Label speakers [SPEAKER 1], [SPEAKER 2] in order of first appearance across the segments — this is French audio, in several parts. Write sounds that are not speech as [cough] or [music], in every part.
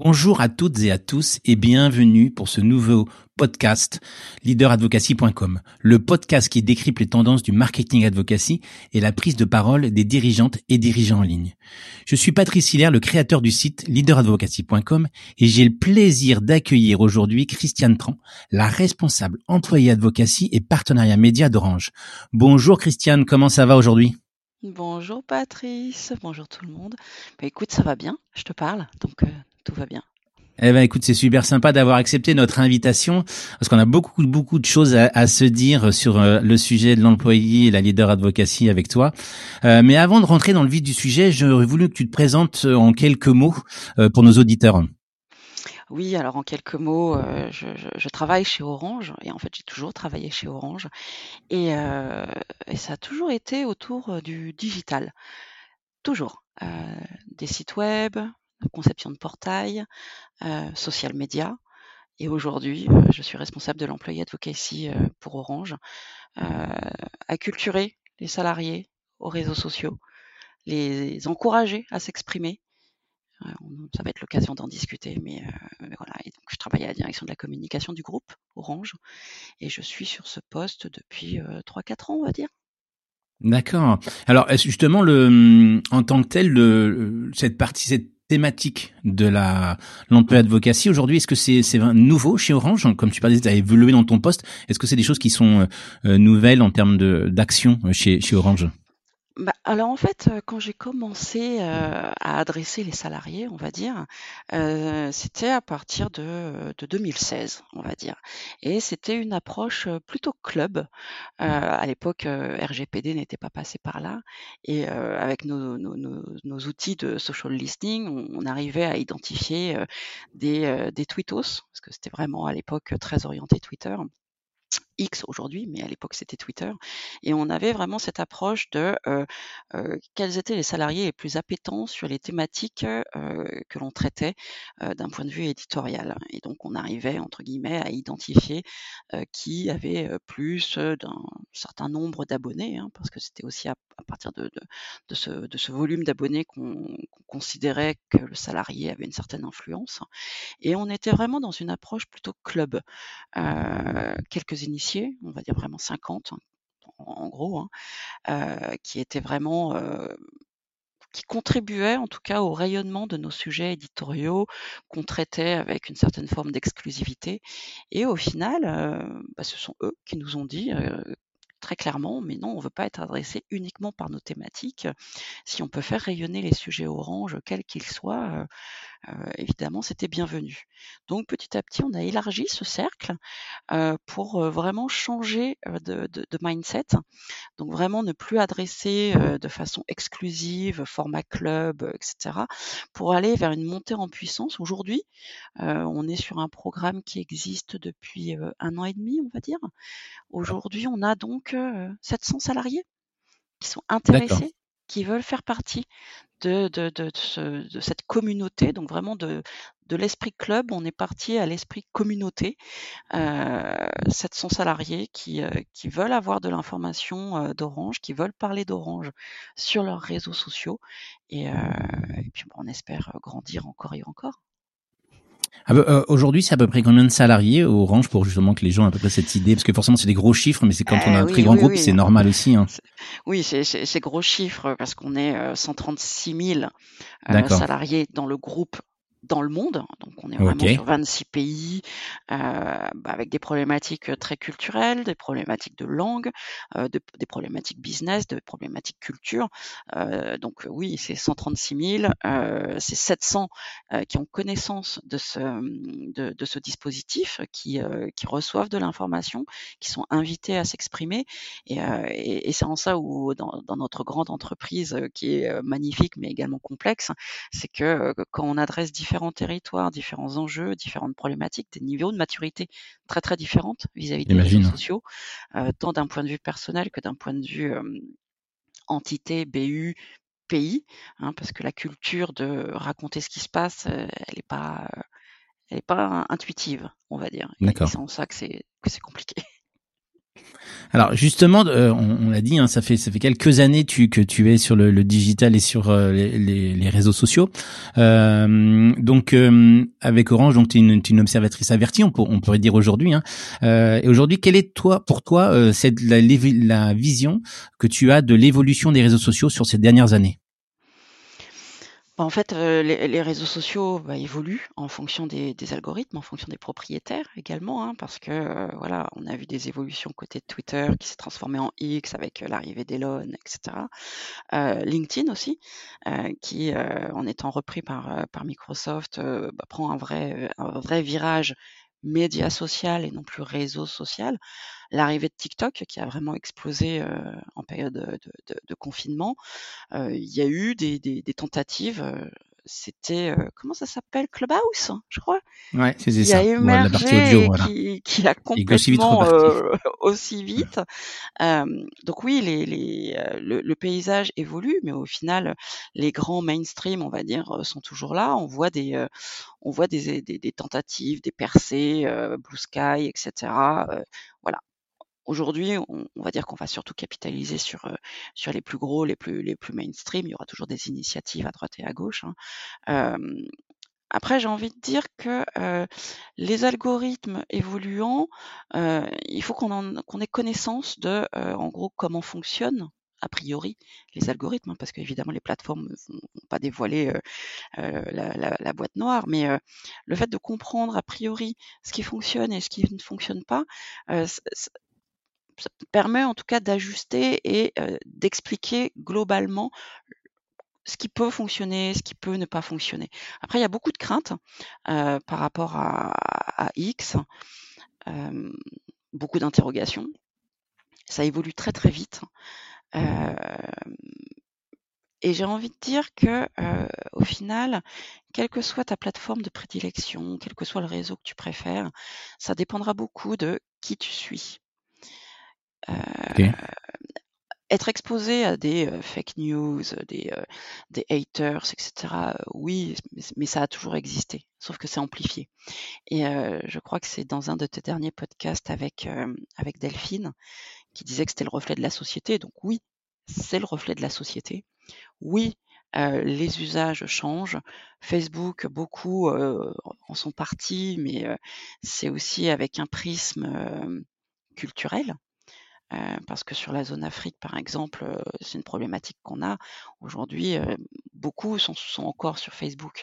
[SPEAKER 1] Bonjour à toutes et à tous et bienvenue pour ce nouveau podcast leaderadvocacy.com, le podcast qui décrypte les tendances du marketing advocacy et la prise de parole des dirigeantes et dirigeants en ligne. Je suis Patrice Hilaire, le créateur du site leaderadvocacy.com et j'ai le plaisir d'accueillir aujourd'hui Christiane Tran, la responsable employée advocacy et partenariat média d'Orange. Bonjour Christiane, comment ça va aujourd'hui?
[SPEAKER 2] Bonjour Patrice, bonjour tout le monde. Bah, écoute, ça va bien, je te parle, donc euh, tout va bien.
[SPEAKER 1] Eh ben écoute, c'est super sympa d'avoir accepté notre invitation parce qu'on a beaucoup beaucoup de choses à, se dire sur euh, le sujet de l'employé et la leader advocacy avec toi. Euh, mais avant de rentrer dans le vif du sujet, j'aurais voulu que tu te présentes en quelques mots euh, pour nos auditeurs.
[SPEAKER 2] Oui, alors en quelques mots, je, je, travaille chez Orange et en fait j'ai toujours travaillé chez Orange et, et ça a toujours été autour du digital, toujours. des sites web, conception de portail, euh, social media. Et aujourd'hui, euh, je suis responsable de l'employé advocacy euh, pour Orange, acculturer les salariés aux réseaux sociaux, les encourager à s'exprimer. ça va être l'occasion d'en discuter, mais, voilà. Et donc, je travaille à la direction de la communication du groupe Orange et je suis sur ce poste depuis 3-4 ans, on va dire.
[SPEAKER 1] D'accord. Alors justement, le, en tant que tel, le, cette partie, cette thématique de la l'emploi advocacy. Aujourd'hui Est-ce que c'est c'est nouveau chez Orange? Comme tu parlais, tu as évolué dans ton poste. Est-ce que c'est des choses qui sont euh, nouvelles en termes de d'action chez chez Orange?
[SPEAKER 2] Bah, alors en fait, euh, quand j'ai commencé euh, à adresser les salariés, on va dire, euh, c'était à partir de, de 2016, on va dire. Et c'était une approche plutôt club. à l'époque, RGPD n'était pas passé par là. Et avec nos, nos, nos, outils de social listening, on, arrivait à identifier des, des tweetos, parce que c'était vraiment à l'époque très orienté Twitter. X aujourd'hui, mais à l'époque c'était Twitter, et on avait vraiment cette approche de euh, euh, quels étaient les salariés les plus appétents sur les thématiques euh, que l'on traitait d'un point de vue éditorial. Et donc on arrivait entre guillemets à identifier qui avait plus d'un certain nombre d'abonnés, hein, parce que c'était aussi à, partir de, ce, volume d'abonnés qu'on considérait que le salarié avait une certaine influence. Et on était vraiment dans une approche plutôt club. quelques initiatives on va dire vraiment 50 en, gros, hein, euh, qui étaient vraiment euh, qui contribuaient en tout cas au rayonnement de nos sujets éditoriaux qu'on traitait avec une certaine forme d'exclusivité. Et au final, euh, bah, ce sont eux qui nous ont dit très clairement, mais non, on ne veut pas être adressé uniquement par nos thématiques. Si on peut faire rayonner les sujets orange, quels qu'ils soient, évidemment, c'était bienvenu. Donc petit à petit, on a élargi ce cercle euh, pour euh, vraiment changer de, mindset. Donc vraiment ne plus adresser de façon exclusive, format club, etc., pour aller vers une montée en puissance. Aujourd'hui, on est sur un programme qui existe depuis un an et demi, on va dire. Aujourd'hui, on a donc 700 salariés qui sont intéressés qui veulent faire partie de, cette communauté, donc vraiment de, l'esprit club, on est parti à l'esprit communauté. Euh, 700 salariés qui, euh, qui veulent avoir de l'information euh, d'Orange, qui veulent parler d'Orange sur leurs réseaux sociaux. Et, euh, et puis on espère grandir encore et encore.
[SPEAKER 1] Ah bah, euh, aujourd'hui, c'est à peu près combien de salariés au Orange pour justement que les gens aient à peu près cette idée? Parce que forcément, c'est des gros chiffres, mais c'est quand on a un eh très grand groupe, c'est normal aussi. Hein.
[SPEAKER 2] Oui, c'est gros chiffres parce qu'on est 136 euh, 000 euh, salariés dans le groupe dans le monde. Donc on est vraiment sur 26 pays euh, bah, avec des problématiques très culturelles, des problématiques de langue, euh, de, des problématiques business, des problématiques culture. Euh, donc oui, c'est 136 000, euh, c'est 700 euh, qui ont connaissance de ce, de, de ce dispositif, qui, euh, qui reçoivent de l'information, qui sont invités à s'exprimer. Et, et, et c'est en ça où dans, dans, notre grande entreprise qui est magnifique mais également complexe, c'est que quand on adresse différents différents territoires, différents enjeux, différentes problématiques, des niveaux de maturité très très différentes vis-à-vis des réseaux sociaux, euh, tant d'un point de vue personnel que d'un point de vue entité, BU, pays, hein, parce que la culture de raconter ce qui se passe, euh, elle n'est pas, elle est pas intuitive, on va dire. C'est en ça que c'est que c'est compliqué.
[SPEAKER 1] Alors justement, euh, on, l'a dit, hein, ça fait ça fait quelques années tu, que tu es sur le, digital et sur euh, les, réseaux sociaux. Euh, donc avec Orange, donc tu es une, observatrice avertie, on, on pourrait dire aujourd'hui. Hein. et aujourd'hui, quelle est toi pour toi cette la, la vision que tu as de l'évolution des réseaux sociaux sur ces dernières années?
[SPEAKER 2] Bah, en fait, euh, les, réseaux sociaux bah, évoluent en fonction des, algorithmes, en fonction des propriétaires également, hein, parce que euh, voilà, on a vu des évolutions côté Twitter qui s'est transformé en X avec euh, l'arrivée d'Elon, etc. LinkedIn aussi, qui en étant repris par, par Microsoft bah, prend un vrai, un vrai virage média social et non plus réseau social. L'arrivée de TikTok qui a vraiment explosé en période de, confinement. il y a eu des, tentatives c'était comment ça s'appelle? Clubhouse, je crois.
[SPEAKER 1] Ouais, c'est ça.
[SPEAKER 2] Qui a émergé, qui, qui, a complètement aussi vite. [laughs] donc oui, les, les, le, le, paysage évolue, mais au final, les grands mainstream, on va dire, sont toujours là. On voit des, on voit des, des, des tentatives, des percées, Blue Sky, etc. voilà. Aujourd'hui, on, va dire qu'on va surtout capitaliser sur, euh, sur les plus gros, les plus, les plus mainstream. Il y aura toujours des initiatives à droite et à gauche. Hein. après, j'ai envie de dire que euh, les algorithmes évoluant, euh, il faut qu'on qu'on ait connaissance de, en gros, comment fonctionnent a priori les algorithmes, hein, parce qu'évidemment les plateformes ne vont pas dévoiler la, la, boîte noire, mais le fait de comprendre a priori ce qui fonctionne et ce qui ne fonctionne pas, ça permet en tout cas d'ajuster et d'expliquer globalement ce qui peut fonctionner, ce qui peut ne pas fonctionner. Après, il y a beaucoup de craintes par rapport à, X, beaucoup d'interrogations. Ça évolue très très vite. et j'ai envie de dire que, au final, quelle que soit ta plateforme de prédilection, quel que soit le réseau que tu préfères, ça dépendra beaucoup de qui tu suis. Euh, être exposé à des fake news, des, des haters, etc. oui, mais, ça a toujours existé, sauf que c'est amplifié. Et je crois que c'est dans un de tes derniers podcasts avec, avec Delphine qui disait que c'était le reflet de la société. Donc oui, c'est le reflet de la société. Oui, les usages changent. Facebook, beaucoup en sont partis, mais c'est aussi avec un prisme culturel. Euh, parce que sur la zone Afrique, par exemple, euh, c'est une problématique qu'on a aujourd'hui. Euh, beaucoup sont, sont, encore sur Facebook.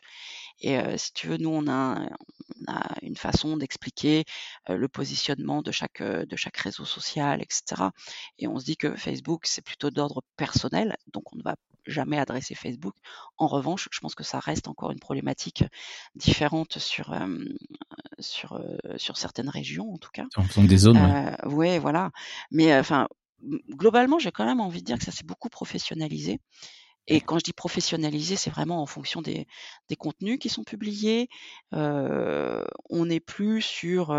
[SPEAKER 2] Et si tu veux, nous, on a, on a une façon d'expliquer le positionnement de chaque, de chaque réseau social, etc. Et on se dit que Facebook, c'est plutôt d'ordre personnel, donc on ne va jamais adresser Facebook. En revanche, je pense que ça reste encore une problématique différente sur, sur, sur certaines régions, en tout cas.
[SPEAKER 1] En fonction des zones. Euh,
[SPEAKER 2] ouais. voilà. Mais enfin, globalement, j'ai quand même envie de dire que ça s'est beaucoup professionnalisé. Et quand je dis professionnalisé, c'est vraiment en fonction des, des contenus qui sont publiés. Euh, on n'est plus sur,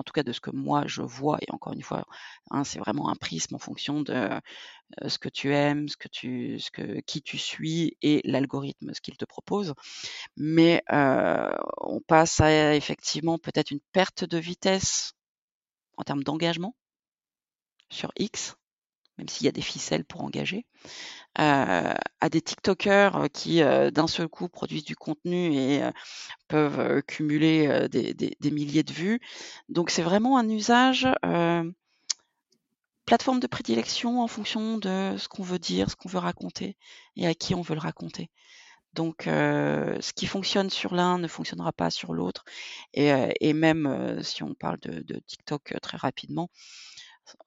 [SPEAKER 2] en tout cas de ce que moi je vois, et encore une fois, hein, c'est vraiment un prisme en fonction de euh, ce que tu aimes, ce que tu, ce que, qui tu suis et l'algorithme, ce qu'il te propose. Mais euh, on passe à effectivement peut-être une perte de vitesse en termes d'engagement sur X, même s'il y a des ficelles pour engager, euh, à des TikTokers qui d'un seul coup produisent du contenu et peuvent cumuler des, milliers de vues. Donc c'est vraiment un usage plateforme de prédilection en fonction de ce qu'on veut dire, ce qu'on veut raconter et à qui on veut le raconter. Donc, euh, ce qui fonctionne sur l'un ne fonctionnera pas sur l'autre. Et, euh, même euh, si on parle de, TikTok très rapidement,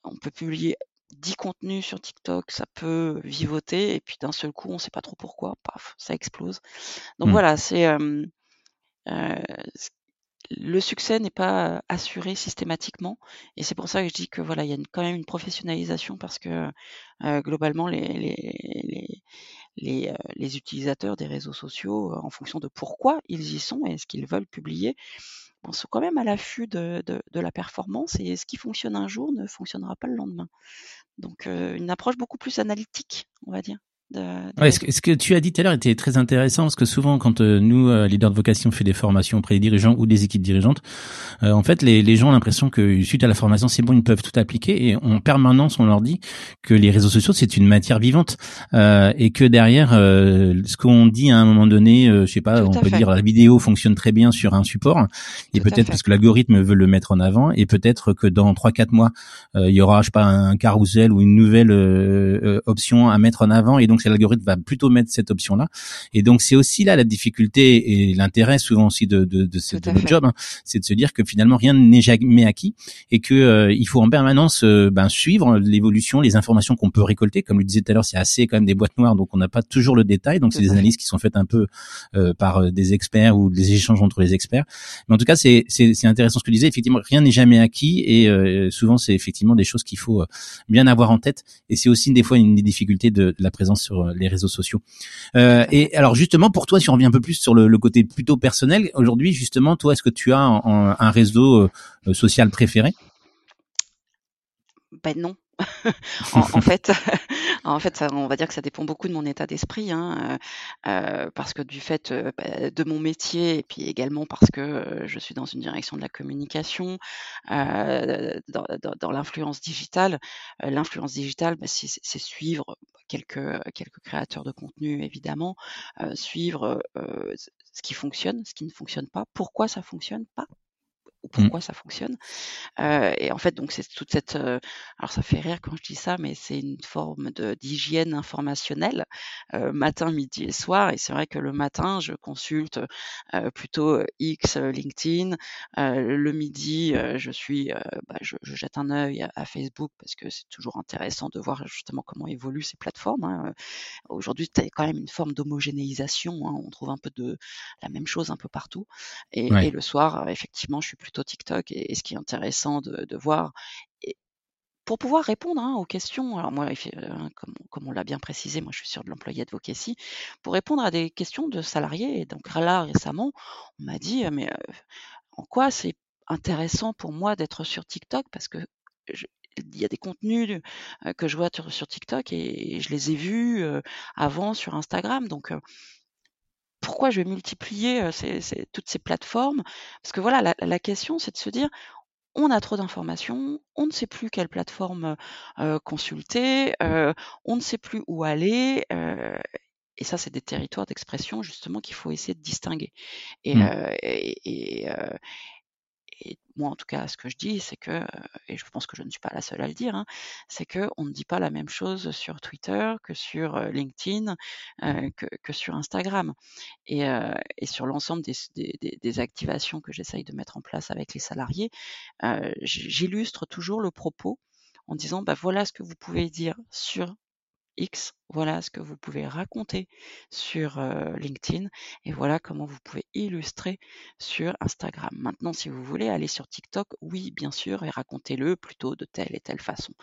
[SPEAKER 2] on peut publier 10 contenus sur TikTok, ça peut vivoter, et puis d'un seul coup, on ne sait pas trop pourquoi, paf, ça explose. Donc mmh. voilà, c'est le succès n'est pas assuré systématiquement et c'est pour ça que je dis que voilà il y a quand même une professionnalisation parce que globalement les les, les, les, utilisateurs des réseaux sociaux en fonction de pourquoi ils y sont et ce qu'ils veulent publier sont quand même à l'affût de, de, la performance et ce qui fonctionne un jour ne fonctionnera pas le lendemain donc une approche beaucoup plus analytique on va dire
[SPEAKER 1] ouais, ce, que, tu as dit tout à l'heure était très intéressant parce que souvent quand euh, nous euh, leaders de vocation on fait des formations auprès des dirigeants ou des équipes dirigeantes, euh, en fait les, les gens ont l'impression que suite à la formation c'est bon ils peuvent tout appliquer et en permanence on leur dit que les réseaux sociaux c'est une matière vivante. Et que derrière ce qu'on dit à un moment donné, je sais pas, on peut dire la vidéo fonctionne très bien sur un support et peut-être parce que l'algorithme veut le mettre en avant et peut-être que dans trois quatre mois il y aura je sais pas un carousel ou une nouvelle option à mettre en avant et donc l'algorithme va plutôt mettre cette option-là. Et donc c'est aussi là la difficulté et l'intérêt souvent aussi de, de, de, ce, job, hein, c'est de se dire que finalement rien n'est jamais acquis et que euh, il faut en permanence euh, ben, suivre l'évolution, les informations qu'on peut récolter. Comme le disait tout à l'heure, c'est assez quand même des boîtes noires, donc on n'a pas toujours le détail. Donc c'est des analyses qui sont faites un peu euh, par des experts ou des échanges entre les experts. Mais en tout cas, c'est c'est intéressant ce que tu disais. Effectivement, rien n'est jamais acquis et souvent c'est effectivement des choses qu'il faut bien avoir en tête. Et c'est aussi des fois une des difficultés de, de la présence sur euh, les réseaux sociaux. Euh, et alors justement, pour toi, si on revient un peu plus sur le, côté plutôt personnel, aujourd'hui, justement, toi, est-ce que tu as un, réseau euh, social préféré?
[SPEAKER 2] Ben non. [laughs] en, fait, [laughs] on va dire que ça dépend beaucoup de mon état d'esprit, hein, euh, parce que du fait euh, bah, de mon métier et puis également parce que euh, je suis dans une direction de la communication, dans, l'influence digitale. l'influence digitale, bah, c'est suivre quelques quelques créateurs de contenu évidemment, suivre ce qui fonctionne, ce qui ne fonctionne pas, pourquoi ça fonctionne pas ou mmh. pourquoi ça fonctionne. Euh, et en fait, donc c'est toute cette, euh, alors ça fait rire quand je dis ça, mais c'est une forme d'hygiène informationnelle, euh, matin, midi et soir. Et c'est vrai que le matin, je consulte euh, plutôt X, LinkedIn. le midi, je suis, bah, je, je, jette un œil à, Facebook parce que c'est toujours intéressant de voir justement comment évoluent ces plateformes. Hein. Aujourd'hui, tu as quand même une forme d'homogénéisation. Hein. On trouve un peu de la même chose un peu partout. Et, et le soir, effectivement, je suis plutôt TikTok et, ce qui est intéressant de, voir. Pour pouvoir répondre hein, aux questions, alors moi, euh, comme, on l'a bien précisé, moi je suis sur de l'employé advocacy, pour répondre à des questions de salariés. Et donc là, récemment, on m'a dit, mais euh, en quoi c'est intéressant pour moi d'être sur TikTok? parce que il y a des contenus euh, que je vois sur, TikTok et, je les ai vus avant sur Instagram. Donc, pourquoi je vais multiplier toutes ces plateformes? Parce que voilà, la, question, c'est de se dire, on a trop d'informations, on ne sait plus quelle plateforme consulter, on ne sait plus où aller. et ça, c'est des territoires d'expression justement qu'il faut essayer de distinguer. Et, mmh et moi en tout cas ce que je dis c'est que et je pense que je ne suis pas la seule à le dire hein, c'est que on ne dit pas la même chose sur Twitter que sur LinkedIn que, sur Instagram. Et, sur l'ensemble des, activations que j'essaye de mettre en place avec les salariés j'illustre toujours le propos en disant bah voilà ce que vous pouvez dire sur X, voilà ce que vous pouvez raconter sur LinkedIn et voilà comment vous pouvez illustrer sur Instagram. Maintenant, si vous voulez aller sur TikTok, oui, bien sûr, et racontez-le plutôt de telle et telle façon.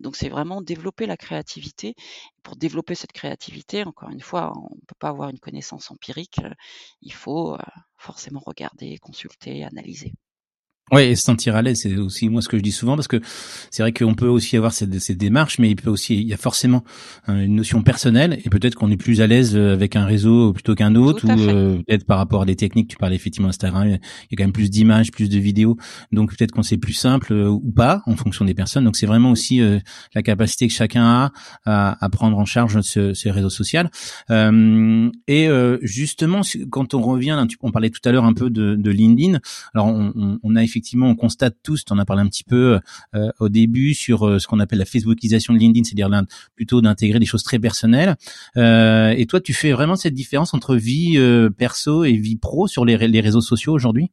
[SPEAKER 2] donc, c'est vraiment développer la créativité. Pour développer cette créativité, encore une fois, on ne peut pas avoir une connaissance empirique. il faut forcément regarder, consulter, analyser.
[SPEAKER 1] Ouais, et se sentir à l'aise, c'est aussi moi ce que je dis souvent parce que c'est vrai qu'on peut aussi avoir ces, ces, démarches, mais il peut aussi, il y a forcément hein, une notion personnelle et peut-être qu'on est plus à l'aise euh, avec un réseau plutôt qu'un autre ou euh, peut-être par rapport à des techniques. Tu parlais effectivement Instagram, il y a quand même plus d'images, plus de vidéos, donc peut-être qu'on c'est plus simple euh, ou pas en fonction des personnes. Donc c'est vraiment aussi la capacité que chacun a à, à prendre en charge ce, ce réseau social. et justement, quand on revient, on parlait tout à l'heure un peu de, de LinkedIn. Alors on, on a effectivement, on constate tous, tu en as parlé un petit peu euh, au début sur euh, ce qu'on appelle la Facebookisation de LinkedIn, c'est-à-dire plutôt d'intégrer des choses très personnelles. Euh, et toi, tu fais vraiment cette différence entre vie perso et vie pro sur les, réseaux sociaux aujourd'hui?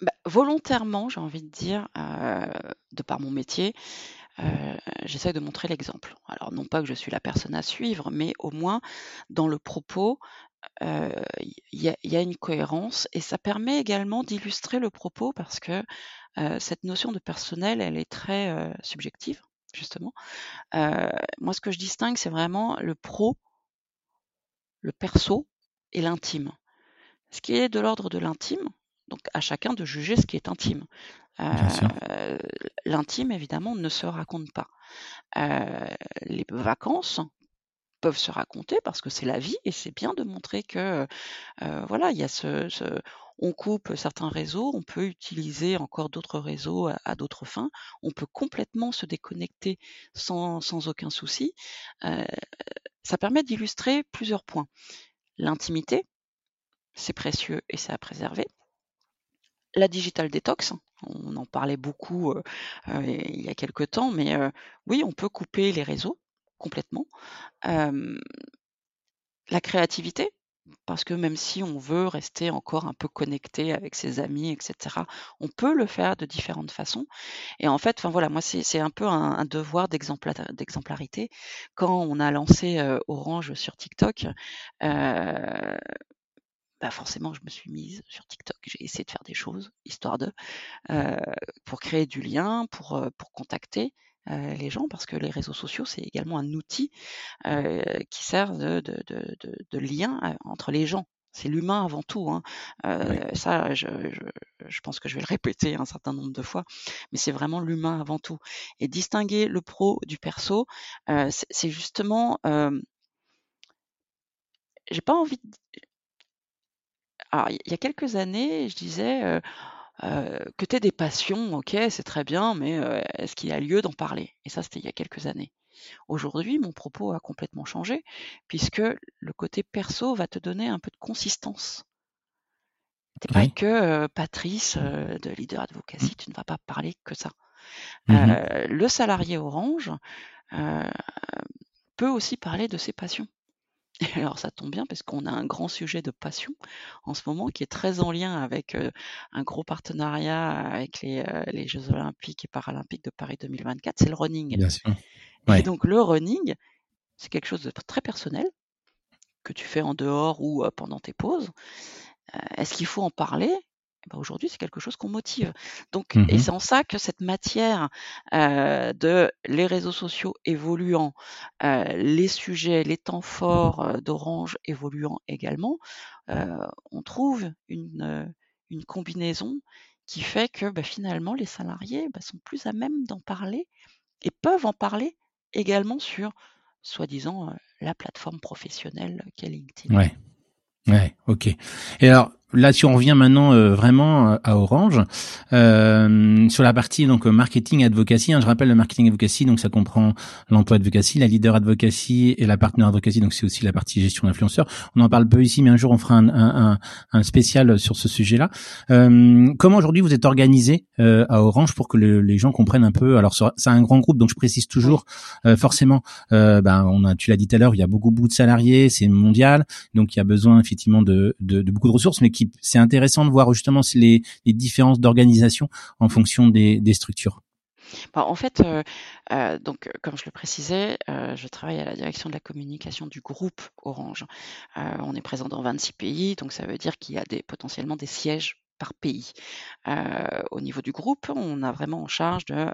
[SPEAKER 2] Bah, Volontairement, j'ai envie de dire, de par mon métier, j'essaie de montrer l'exemple. Alors non pas que je suis la personne à suivre, mais au moins dans le propos, il y a une cohérence et ça permet également d'illustrer le propos parce que, cette notion de personnel, elle est très, subjective, justement. moi, ce que je distingue, c'est vraiment le pro le perso et l'intime. Ce qui est de l'ordre de l'intime, donc à chacun de juger ce qui est intime. l'intime, évidemment, ne se raconte pas. les vacances peuvent se raconter parce que c'est la vie et c'est bien de montrer que voilà, il y a ce, on coupe certains réseaux, on peut utiliser encore d'autres réseaux à, d'autres fins, on peut complètement se déconnecter sans, sans aucun souci. ça permet d'illustrer plusieurs points. L'intimité, c'est précieux et c'est à préserver. La digital detox, on en parlait beaucoup il y a quelque temps, mais oui, on peut couper les réseaux complètement. la créativité, parce que même si on veut rester encore un peu connecté avec ses amis, etc., on peut le faire de différentes façons. Et en fait, voilà, moi c'est un peu un, devoir d'exemplarité. Quand on a lancé Orange sur TikTok, bah forcément, je me suis mise sur TikTok. J'ai essayé de faire des choses, histoire de, pour créer du lien, pour contacter les gens, parce que les réseaux sociaux, c'est également un outil qui sert de, de, de, de, lien entre les gens. C'est l'humain avant tout. Hein. Ça, je, je, je, pense que je vais le répéter un certain nombre de fois, mais c'est vraiment l'humain avant tout. Et distinguer le pro du perso, c'est justement j'ai pas envie de, alors, il y a quelques années, je disais que tu aies des passions, ok, c'est très bien, mais est-ce qu'il y a lieu d'en parler? Et ça, c'était il y a quelques années. Aujourd'hui, mon propos a complètement changé, puisque le côté perso va te donner un peu de consistance. T'es pas que Patrice de Leader Advocacy, mmh. tu ne vas pas parler que ça. Mmh le salarié Orange peut aussi parler de ses passions. [laughs] alors ça tombe bien parce qu'on a un grand sujet de passion en ce moment qui est très en lien avec un gros partenariat avec les, les, Jeux olympiques et paralympiques de Paris 2024, c'est le running. Bien sûr. Et donc le running, c'est quelque chose de très personnel que tu fais en dehors ou pendant tes pauses. Est-ce qu'il faut en parler ben, aujourd'hui, c'est quelque chose qu'on motive. Donc, et mmh c'est en ça que cette matière de les réseaux sociaux évoluant, les sujets, les temps forts d'Orange évoluant également, on trouve une, une combinaison qui fait que bah, finalement les salariés bah, sont plus à même d'en parler et peuvent en parler également sur, soi-disant, la plateforme professionnelle qu'est LinkedIn.
[SPEAKER 1] Ouais. Ouais, ok. Et alors, là, si on revient maintenant euh, vraiment euh, à Orange, euh, sur la partie donc marketing advocacy, hein, je rappelle le marketing advocacy, donc ça comprend l'emploi advocacy, la leader advocacy et la partner advocacy, donc c'est aussi la partie gestion d'influenceurs. On en parle peu ici, mais un jour on fera un, un, un spécial sur ce sujet-là. Euh, comment aujourd'hui vous êtes organisé euh, à Orange pour que les gens comprennent un peu? Alors c'est un grand groupe, donc je précise toujours forcément. ben on a, tu l'as dit tout à l'heure, il y a beaucoup beaucoup de salariés, c'est mondial, donc il y a besoin effectivement de, de, de beaucoup de ressources, mais qui c'est intéressant de voir justement les, les différences d'organisation en fonction des, structures.
[SPEAKER 2] Bah, en fait, euh, euh, donc, comme je le précisais, euh, je travaille à la direction de la communication du groupe Orange. on est présent dans 26 pays, donc ça veut dire qu'il y a potentiellement des sièges par pays. au niveau du groupe, on a vraiment en charge de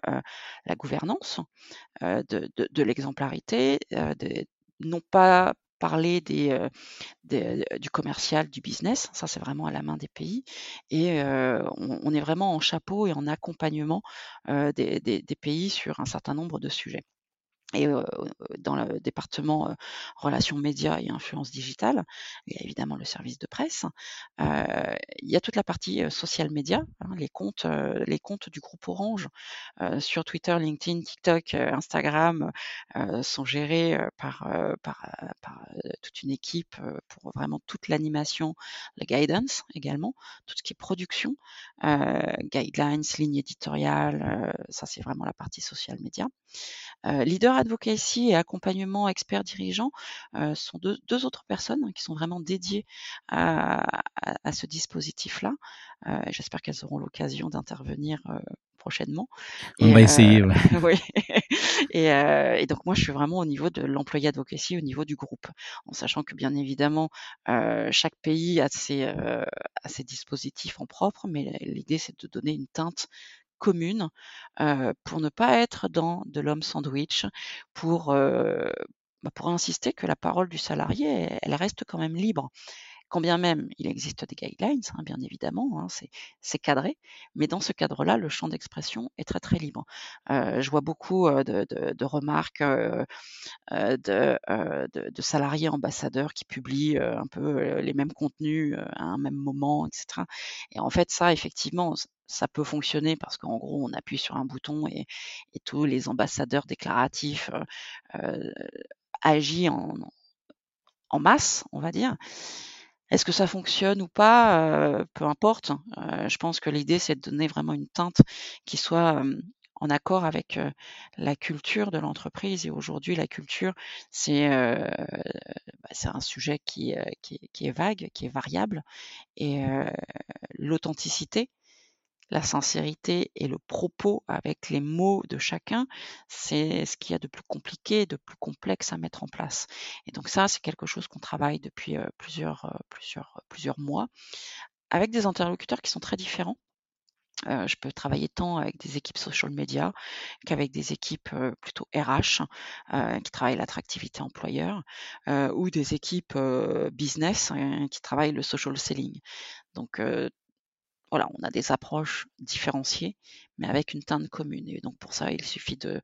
[SPEAKER 2] la gouvernance, de l'exemplarité, non pas parler des, du commercial, du business. Ça, c'est vraiment à la main des pays. Et on, est vraiment en chapeau et en accompagnement des, des, pays sur un certain nombre de sujets et dans le département relations médias et influence digitale, il y a évidemment le service de presse. il y a toute la partie social média, hein, les comptes, les comptes du groupe Orange sur Twitter, LinkedIn, TikTok, Instagram sont gérés par, par, toute une équipe pour vraiment toute l'animation, la guidance également, tout ce qui est production, guidelines, lignes éditoriales, ça c'est vraiment la partie social média. Leader advocacy et accompagnement expert dirigeant euh, sont deux, deux, autres personnes hein, qui sont vraiment dédiées à, à, ce dispositif-là. Euh, J'espère qu'elles auront l'occasion d'intervenir euh, prochainement.
[SPEAKER 1] On va essayer. Ouais. [laughs]
[SPEAKER 2] oui. et, euh, et, donc moi, je suis vraiment au niveau de l'employé advocacy, au niveau du groupe, en sachant que bien évidemment, euh, chaque pays a ses, a ses dispositifs en propre, mais l'idée c'est de donner une teinte commune pour ne pas être dans de l'homme sandwich, pour, bah, pour insister que la parole du salarié, elle reste quand même libre. Quand bien même il existe des guidelines, hein, bien évidemment, hein, c'est cadré, mais dans ce cadre-là, le champ d'expression est très très libre. Euh, je vois beaucoup de, remarques de, salariés ambassadeurs qui publient un peu les mêmes contenus à un même moment, etc. Et en fait, ça, effectivement, ça peut fonctionner parce qu'en gros, on appuie sur un bouton et, tous les ambassadeurs déclaratifs agissent en, en masse, on va dire. Est-ce que ça fonctionne ou pas? Peu importe. je pense que l'idée, c'est de donner vraiment une teinte qui soit en accord avec la culture de l'entreprise. Et aujourd'hui, la culture, c'est bah, un sujet qui, qui, est vague, qui est variable. Et l'authenticité, la sincérité et le propos avec les mots de chacun, c'est ce qu'il y a de plus compliqué, de plus complexe à mettre en place. Et donc ça, c'est quelque chose qu'on travaille depuis plusieurs, plusieurs, plusieurs mois avec des interlocuteurs qui sont très différents. je peux travailler tant avec des équipes social media qu'avec des équipes plutôt RH qui travaillent l'attractivité employeur ou des équipes business hein, qui travaillent le social selling. Donc voilà, on a des approches différenciées, mais avec une teinte commune. Et donc pour ça, il suffit de,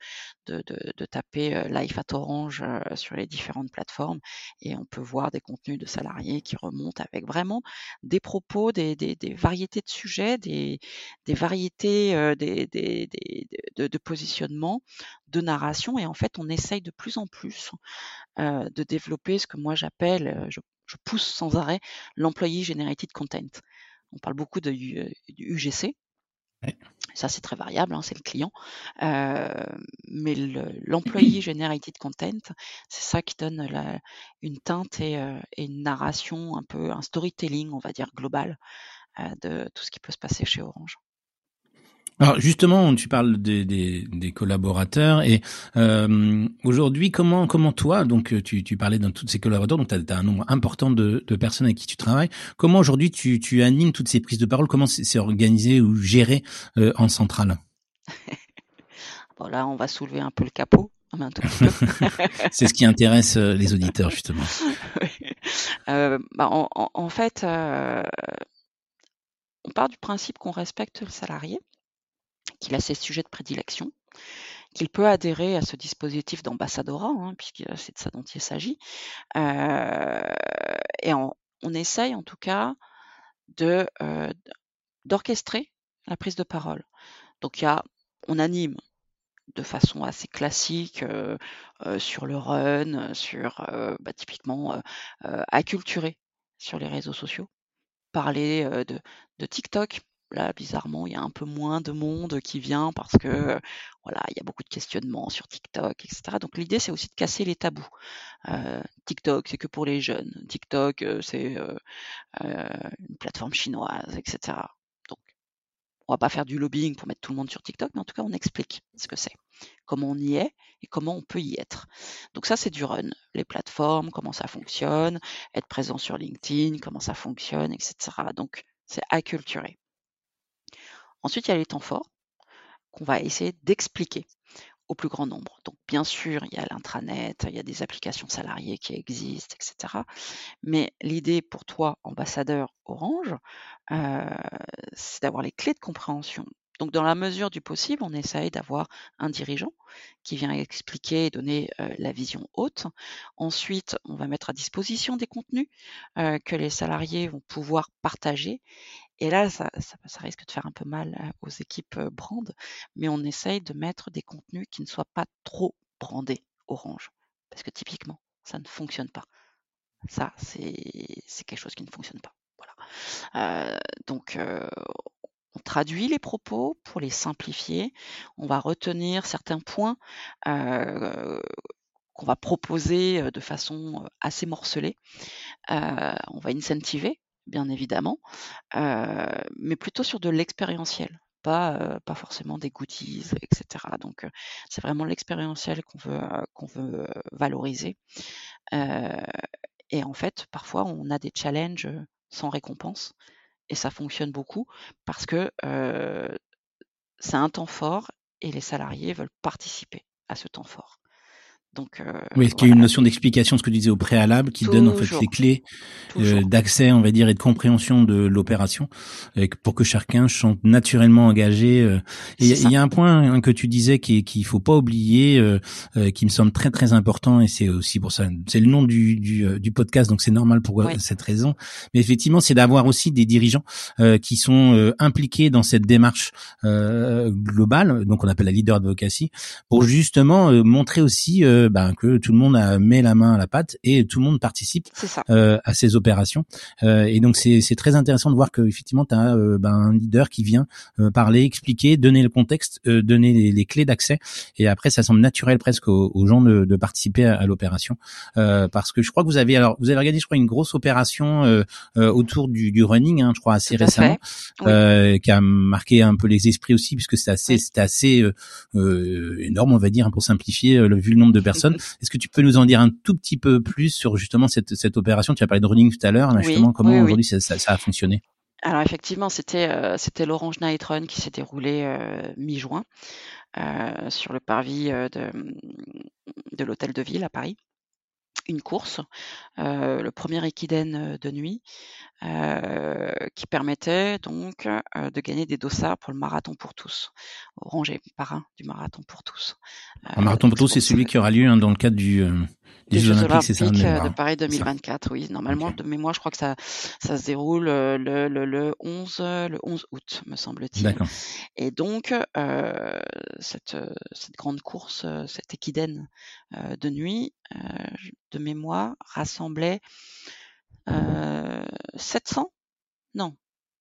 [SPEAKER 2] taper euh, Life at Orange euh, sur les différentes plateformes et on peut voir des contenus de salariés qui remontent avec vraiment des propos, des, variétés de sujets, des, variétés euh, de, positionnement, de narration. Et en fait, on essaye de plus en plus de développer ce que moi j'appelle, je, pousse sans arrêt, l'employee generated content. On parle beaucoup de, du UGC. Ça, c'est très variable, hein, c'est le client. Euh, mais l'employé [clears throat] generated content, c'est ça qui donne une teinte euh, et, une narration, un peu un storytelling, on va dire, global euh, de tout ce qui peut se passer chez Orange.
[SPEAKER 1] Alors justement, tu parles des, des, des collaborateurs et euh, aujourd'hui, comment comment toi, donc tu, tu parlais dans tous ces collaborateurs, donc tu as, un nombre important de, de, personnes avec qui tu travailles. Comment aujourd'hui tu, tu animes toutes ces prises de parole? Comment c'est organisé ou géré euh, en centrale? [laughs]
[SPEAKER 2] Bon là, on va soulever un peu le capot. [laughs]
[SPEAKER 1] c'est ce qui intéresse euh, les auditeurs justement. [laughs]
[SPEAKER 2] Euh, bah, en, en, fait, euh, on part du principe qu'on respecte le salarié qu'il a ses sujets de prédilection, qu'il peut adhérer à ce dispositif d'ambassadora, hein, puisque c'est de ça dont il s'agit. Euh, et on, essaye en tout cas euh, d'orchestrer la prise de parole. Donc on anime de façon assez classique euh, sur le run, sur bah, typiquement acculturer sur les réseaux sociaux, parler de TikTok, Là, bizarrement, il y a un peu moins de monde qui vient parce que voilà, il y a beaucoup de questionnements sur TikTok, etc. Donc l'idée, c'est aussi de casser les tabous. Euh, TikTok, c'est que pour les jeunes. TikTok, euh, c'est euh, une plateforme chinoise, etc. Donc, on va pas faire du lobbying pour mettre tout le monde sur TikTok, mais en tout cas, on explique ce que c'est, comment on y est et comment on peut y être. Donc ça, c'est du run. Les plateformes, comment ça fonctionne, être présent sur LinkedIn, comment ça fonctionne, etc. Donc, c'est acculturer. Ensuite, il y a les temps forts qu'on va essayer d'expliquer au plus grand nombre. Donc, bien sûr, il y a l'intranet, il y a des applications salariées qui existent, etc. Mais l'idée pour toi, ambassadeur Orange, euh, c'est d'avoir les clés de compréhension. Donc, dans la mesure du possible, on essaye d'avoir un dirigeant qui vient expliquer et donner euh, la vision haute. Ensuite, on va mettre à disposition des contenus euh, que les salariés vont pouvoir partager et là, ça, risque de faire un peu mal aux équipes brand, mais on essaye de mettre des contenus qui ne soient pas trop brandés orange. Parce que typiquement, ça ne fonctionne pas. Ça, c'est quelque chose qui ne fonctionne pas. Voilà. donc, on traduit les propos pour les simplifier. On va retenir certains points qu'on va proposer de façon assez morcelée. on va incentiver bien évidemment, euh, mais plutôt sur de l'expérientiel, pas, euh, pas forcément des goodies, etc. Donc, euh, c'est vraiment l'expérientiel qu'on veut, qu'on veut valoriser. et en fait, parfois, on a des challenges sans récompense, et ça fonctionne beaucoup parce que c'est un temps fort et les salariés veulent participer à ce temps fort. Donc, euh,
[SPEAKER 1] oui, est-ce qu'il y a une notion d'explication, ce que tu disais au préalable, qui donne en fait les clés euh, d'accès, on va dire, et de compréhension de l'opération, pour que chacun chante naturellement engagé. Euh. Et il y, a un point hein, que tu disais qu'il ne faut pas oublier, euh, qui me semble très très important, et c'est aussi pour ça, c'est le nom du, du, du podcast, donc c'est normal pour cette raison. Mais effectivement, c'est d'avoir aussi des dirigeants qui sont impliqués dans cette démarche globale, donc on appelle la leader advocacy, pour justement montrer aussi ben, que tout le monde a, met la main à la pâte et tout le monde participe euh, à ces opérations. Euh, et donc c'est très intéressant de voir que effectivement tu as euh, ben, un leader qui vient parler, expliquer, donner le contexte, donner les, les clés d'accès. Et après ça semble naturel presque aux, gens de, de, participer à, l'opération parce que je crois que vous avez alors vous avez regardé je crois une grosse opération autour du, du running, hein, je crois assez récemment, qui a marqué un peu les esprits aussi puisque c'est assez c'était assez énorme on va dire hein, pour simplifier le, vu le nombre de personnes Est-ce que tu peux nous en dire un tout petit peu plus sur justement cette, cette opération? Tu as parlé de running tout à l'heure, justement, comment aujourd'hui ça, ça, a fonctionné?
[SPEAKER 2] Alors effectivement, c'était euh, c'était l'Orange Night Run qui s'est déroulé euh, mi-juin euh, sur le parvis de, de l'hôtel de ville à Paris une course, le premier équidène de nuit, qui permettait donc de gagner des dossards pour le marathon pour tous. Orange est parrain du marathon pour tous.
[SPEAKER 1] Un marathon pour tous, c'est celui qui aura lieu hein, dans le cadre du,
[SPEAKER 2] des, Jeux, Olympiques, c'est ça de, Paris 2024, oui. Normalement, de mémoire, je crois que ça, ça se déroule le, le, le 11, le 11 août, me semble-t-il. D'accord. Et donc, euh, cette, cette grande course, cette équidène euh, de nuit, euh, de mémoire, rassemblait euh, 700 Non,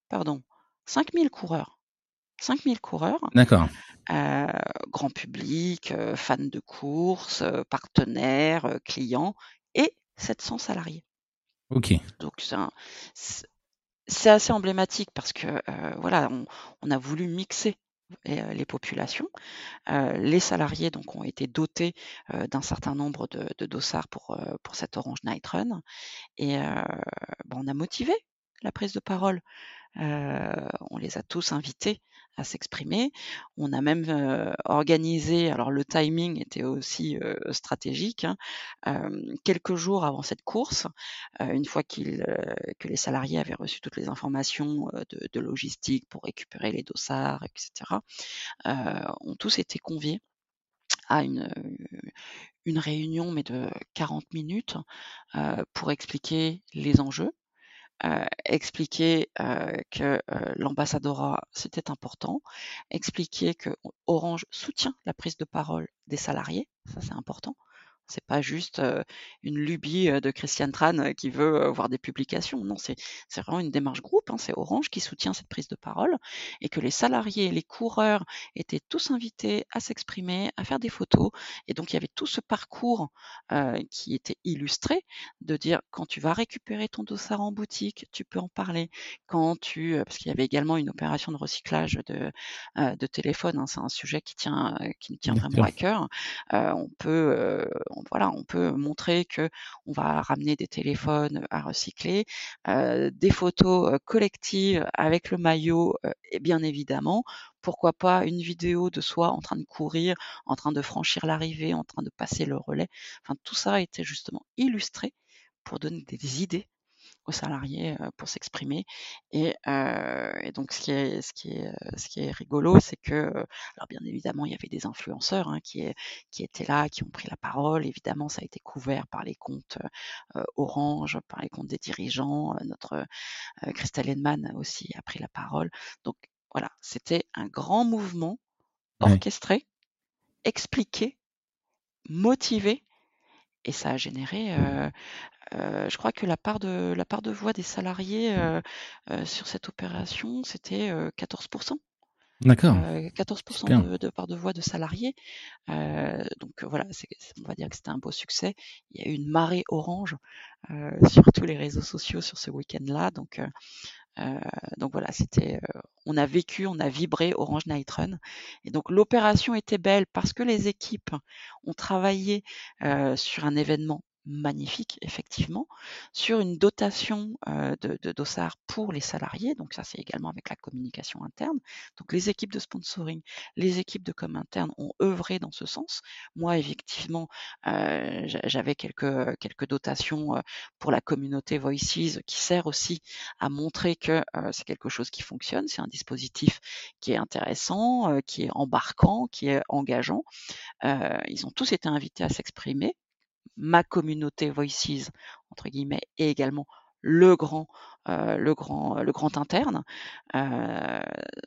[SPEAKER 2] pardon, 5000 coureurs. 5000 coureurs.
[SPEAKER 1] D'accord.
[SPEAKER 2] Euh, grand public, euh, fans de course, euh, partenaires, clients et 700 salariés.
[SPEAKER 1] Ok.
[SPEAKER 2] Donc c'est assez emblématique parce que voilà, on, a voulu mixer les, populations. les salariés donc ont été dotés d'un certain nombre de, dossards pour, pour cette Orange Night Run et ben, on a motivé la prise de parole. on les a tous invités à s'exprimer. On a même organisé, alors le timing était aussi stratégique, hein, quelques jours avant cette course, une fois que les salariés avaient reçu toutes les informations de, logistique pour récupérer les dossards, etc., ont tous été conviés à une, réunion, mais de 40 minutes, pour expliquer les enjeux, expliquer euh, que euh, l'ambassadorat c'était important, expliquer que Orange soutient la prise de parole des salariés, ça c'est important, c'est pas juste une lubie de Christiane Tran qui veut voir des publications. Non, c'est vraiment une démarche groupe. Hein. C'est Orange qui soutient cette prise de parole et que les salariés, les coureurs étaient tous invités à s'exprimer, à faire des photos. Et donc il y avait tout ce parcours qui était illustré de dire quand tu vas récupérer ton dossard en boutique, tu peux en parler. Quand tu, parce qu'il y avait également une opération de recyclage de, de téléphone. Hein. C'est un sujet qui tient, qui me tient vraiment à cœur. on peut voilà, on peut montrer que on va ramener des téléphones à recycler, euh, des photos collectives avec le maillot, et bien évidemment, pourquoi pas une vidéo de soi en train de courir, en train de franchir l'arrivée, en train de passer le relais. Enfin, tout ça a été justement illustré pour donner des idées aux salariés pour s'exprimer. Et, et, donc ce qui est, ce qui est, ce qui est rigolo, c'est que, alors bien évidemment, il y avait des influenceurs hein, qui, qui étaient là, qui ont pris la parole. Évidemment, ça a été couvert par les comptes Orange, par les comptes des dirigeants. Notre Christelle Henman aussi a pris la parole. Donc voilà, c'était un grand mouvement orchestré, expliqué, motivé et ça a généré euh, je crois que la part de la part de voix des salariés euh, euh, sur cette opération, c'était 14%.
[SPEAKER 1] D'accord.
[SPEAKER 2] 14% de, part de voix de salariés. donc voilà, on va dire que c'était un beau succès. Il y a eu une marée orange [laughs] sur tous les réseaux sociaux sur ce week-end-là. Donc donc voilà, c'était, on a vécu, on a vibré Orange Night Run. Et donc l'opération était belle parce que les équipes ont travaillé sur un événement magnifique, effectivement, sur une dotation de, de dossards pour les salariés. Donc ça, c'est également avec la communication interne. Donc les équipes de sponsoring, les équipes de com interne ont œuvré dans ce sens. Moi, effectivement, j'avais quelques, quelques dotations pour la communauté Voices qui sert aussi à montrer que c'est quelque chose qui fonctionne. C'est un dispositif qui est intéressant, qui est embarquant, qui est engageant. ils ont tous été invités à s'exprimer ma communauté Voices, entre guillemets, et également le grand, euh, le grand, le grand interne, euh,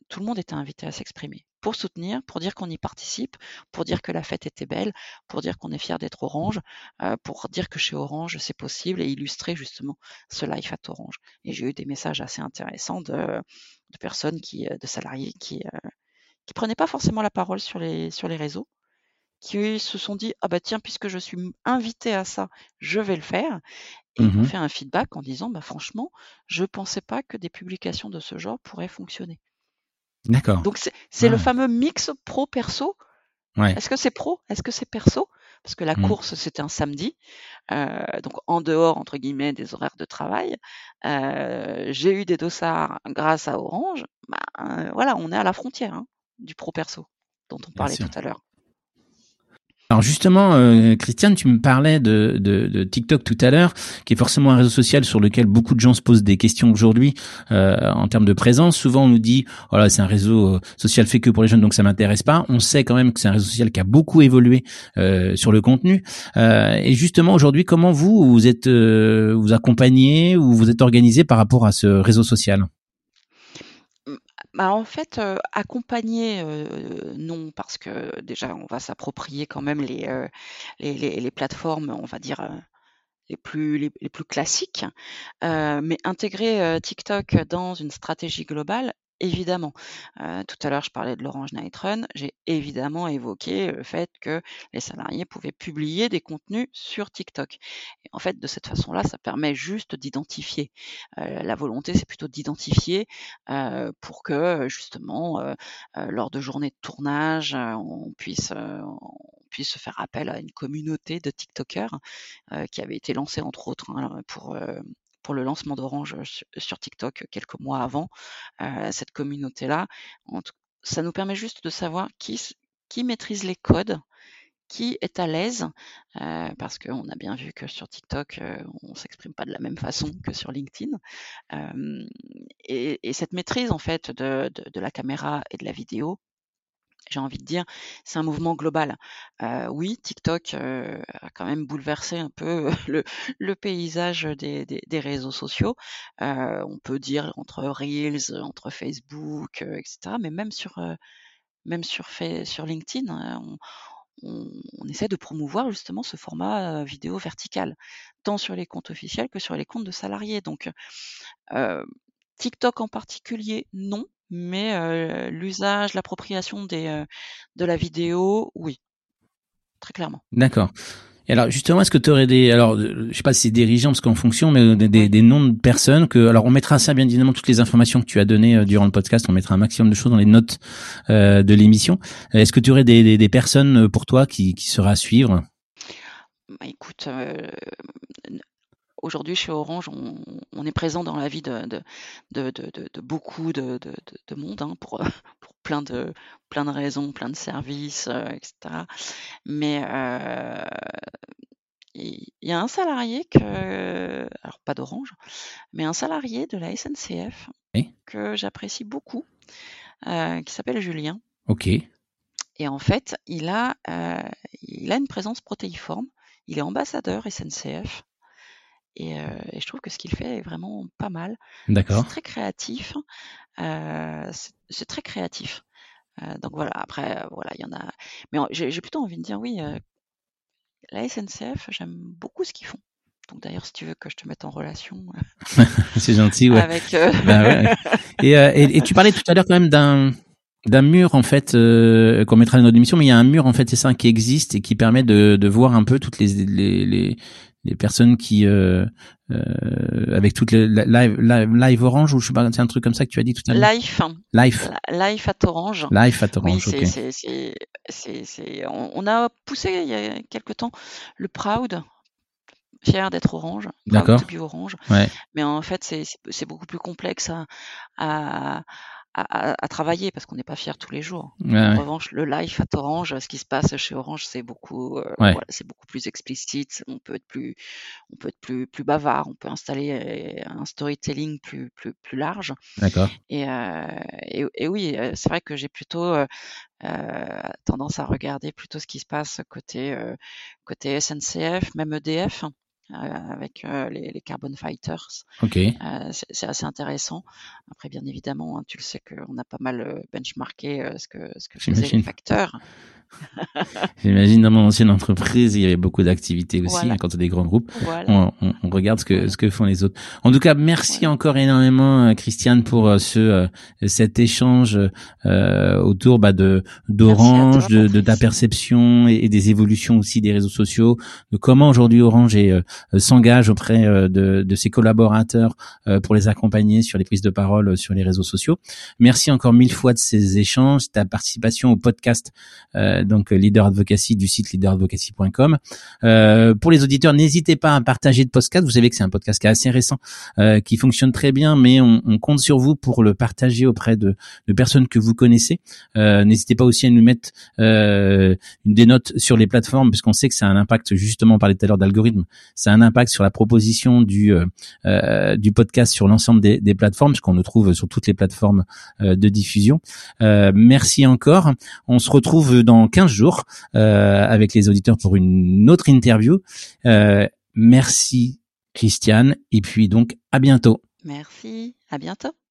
[SPEAKER 2] tout le monde était invité à s'exprimer pour soutenir, pour dire qu'on y participe, pour dire que la fête était belle, pour dire qu'on est fier d'être Orange, euh, pour dire que chez Orange c'est possible et illustrer justement ce life at Orange. Et j'ai eu des messages assez intéressants de, de personnes qui, de salariés qui, qui prenaient pas forcément la parole sur les, sur les réseaux, qui se sont dit ah bah tiens puisque je suis invité à ça, je vais le faire et ils m'ont mmh fait un feedback en disant bah franchement je pensais pas que des publications de ce genre pourraient fonctionner.
[SPEAKER 1] D'accord.
[SPEAKER 2] Donc c'est le fameux mix pro perso. Ouais. Est-ce que c'est pro? Est-ce que c'est perso? Parce que la mmh. course c'était un samedi, euh, donc en dehors entre guillemets des horaires de travail. Euh, j'ai eu des dossards grâce à Orange. Bah, euh, voilà, on est à la frontière hein, du pro perso dont on parlait tout à l'heure.
[SPEAKER 1] Alors justement, euh, Christiane, tu me parlais de, TikTok tout à l'heure, qui est forcément un réseau social sur lequel beaucoup de gens se posent des questions aujourd'hui euh, en termes de présence. Souvent, on nous dit, voilà, c'est un réseau euh, social fait que pour les jeunes, donc ça m'intéresse pas. On sait quand même que c'est un réseau social qui a beaucoup évolué euh, sur le contenu. Et justement, aujourd'hui, comment vous vous êtes vous accompagnez ou vous êtes organisé par rapport à ce réseau social?
[SPEAKER 2] Bah, en fait, accompagner, non, parce que déjà on va s'approprier quand même les, les les plateformes, on va dire, les plus les plus classiques. mais intégrer, TikTok dans une stratégie globale, Évidemment. Euh, tout à l'heure, je parlais de l'Orange Night Run. J'ai évidemment évoqué le fait que les salariés pouvaient publier des contenus sur TikTok. Et en fait, de cette façon-là, ça permet juste d'identifier. Euh, la volonté, c'est plutôt d'identifier euh, pour que justement, lors de journées de tournage, on puisse on puisse faire appel à une communauté de TikTokers qui avait été lancée entre autres hein, pour pour le lancement d'Orange sur, TikTok quelques mois avant. cette communauté-là, ça nous permet juste de savoir qui, qui maîtrise les codes, qui est à l'aise, parce qu'on a bien vu que sur TikTok, on s'exprime pas de la même façon que sur LinkedIn. et, cette maîtrise en fait de, la caméra et de la vidéo, j'ai envie de dire, c'est un mouvement global. Euh, oui, TikTok euh, a quand même bouleversé un peu [laughs] le, le paysage des, des, des, réseaux sociaux. Euh, on peut dire entre Reels, entre Facebook, euh, etc. Mais même sur même sur, sur LinkedIn, hein, on, on, on, essaie de promouvoir justement ce format vidéo vertical, tant sur les comptes officiels que sur les comptes de salariés. Donc, TikTok en particulier, non mais l'usage, l'appropriation des, de la vidéo, oui, très clairement.
[SPEAKER 1] D'accord. Et alors justement, est-ce que tu aurais des, alors je sais pas si c'est dirigeants parce qu'en fonction, mais des, des, noms de personnes que, alors on mettra ça bien évidemment toutes les informations que tu as données durant le podcast, on mettra un maximum de choses dans les notes euh, de l'émission. Est-ce que tu aurais des, des, personnes pour toi qui, qui seraient à suivre?
[SPEAKER 2] Bah, écoute, aujourd'hui chez Orange, on, est présent dans la vie de, de, beaucoup de, monde hein, pour, [laughs] pour, plein, de, plein de raisons, plein de services, euh, etc. Mais euh, il y a un salarié que, alors pas d'Orange, mais un salarié de la SNCF que j'apprécie beaucoup, euh, qui s'appelle Julien.
[SPEAKER 1] Ok.
[SPEAKER 2] Et en fait, il a, il a une présence protéiforme. Il est ambassadeur SNCF. Euh, et, je trouve que ce qu'il fait est vraiment pas mal.
[SPEAKER 1] D'accord.
[SPEAKER 2] C'est très créatif. Euh, c'est très créatif. Euh, donc voilà, après, voilà, il y en a. Mais j'ai plutôt envie de dire, oui, la SNCF, j'aime beaucoup ce qu'ils font. Donc d'ailleurs, si tu veux que je te mette en relation. [laughs]
[SPEAKER 1] c'est gentil, ouais. [laughs]
[SPEAKER 2] Avec,
[SPEAKER 1] ouais. Et, et, et, tu parlais tout à l'heure quand même d'un d'un mur en fait qu'on mettra dans notre émission mais il y a un mur en fait c'est ça qui existe et qui permet de, de voir un peu toutes les, les, les, les personnes qui euh, euh, avec toutes les live, live, Orange ou je sais pas c'est un truc comme ça que tu as dit tout à l'heure?
[SPEAKER 2] Life
[SPEAKER 1] Life
[SPEAKER 2] Life at Orange
[SPEAKER 1] Life at Orange
[SPEAKER 2] oui, c'est c'est c'est on, a poussé il y a quelque temps le Proud fière d'être orange,
[SPEAKER 1] D'accord.
[SPEAKER 2] orange.
[SPEAKER 1] Ouais.
[SPEAKER 2] Mais en fait, c'est beaucoup plus complexe à, à, à, travailler parce qu'on n'est pas fier tous les jours. en revanche, le live à Orange, ce qui se passe chez Orange, c'est beaucoup, euh, voilà, c'est beaucoup plus explicite. On peut être plus, on peut être plus, plus bavard. On peut installer euh, un storytelling plus, plus, plus large.
[SPEAKER 1] D'accord.
[SPEAKER 2] Et, euh, et, oui, c'est vrai que j'ai plutôt tendance à regarder plutôt ce qui se passe côté, côté SNCF, même EDF. Euh, avec euh, les, les, Carbon Fighters.
[SPEAKER 1] Ok.
[SPEAKER 2] Euh, c'est assez intéressant. Après, bien évidemment, hein, tu le sais qu'on a pas mal benchmarké ce que ce que faisaient les facteurs. [laughs]
[SPEAKER 1] J'imagine dans mon ancienne entreprise, il y avait beaucoup d'activités aussi hein, quand a des grands groupes. On, on, on, regarde ce que ce que font les autres. En tout cas, merci encore énormément, Christiane, pour ce cet échange euh, autour bah, de d'Orange, de, de, ta perception et, des évolutions aussi des réseaux sociaux, de comment aujourd'hui Orange s'engage auprès de, de ses collaborateurs pour les accompagner sur les prises de parole sur les réseaux sociaux. Merci encore mille fois de ces échanges, ta participation au podcast. Euh, donc euh, leader advocacy du site leaderadvocacy.com. Euh, pour les auditeurs, n'hésitez pas à partager le podcast. Vous savez que c'est un podcast qui est assez récent, euh, qui fonctionne très bien, mais on, on, compte sur vous pour le partager auprès de, de personnes que vous connaissez. Euh, n'hésitez pas aussi à nous mettre euh, des notes sur les plateformes, puisqu'on sait que ça a un impact justement, on parlait tout à l'heure d'algorithme, ça a un impact sur la proposition du du podcast sur l'ensemble des, des plateformes, puisqu'on le trouve sur toutes les plateformes de diffusion. merci encore. On se retrouve dans 15 jours euh, avec les auditeurs pour une autre interview. Euh, merci Christiane et puis donc à bientôt.
[SPEAKER 2] Merci, à bientôt.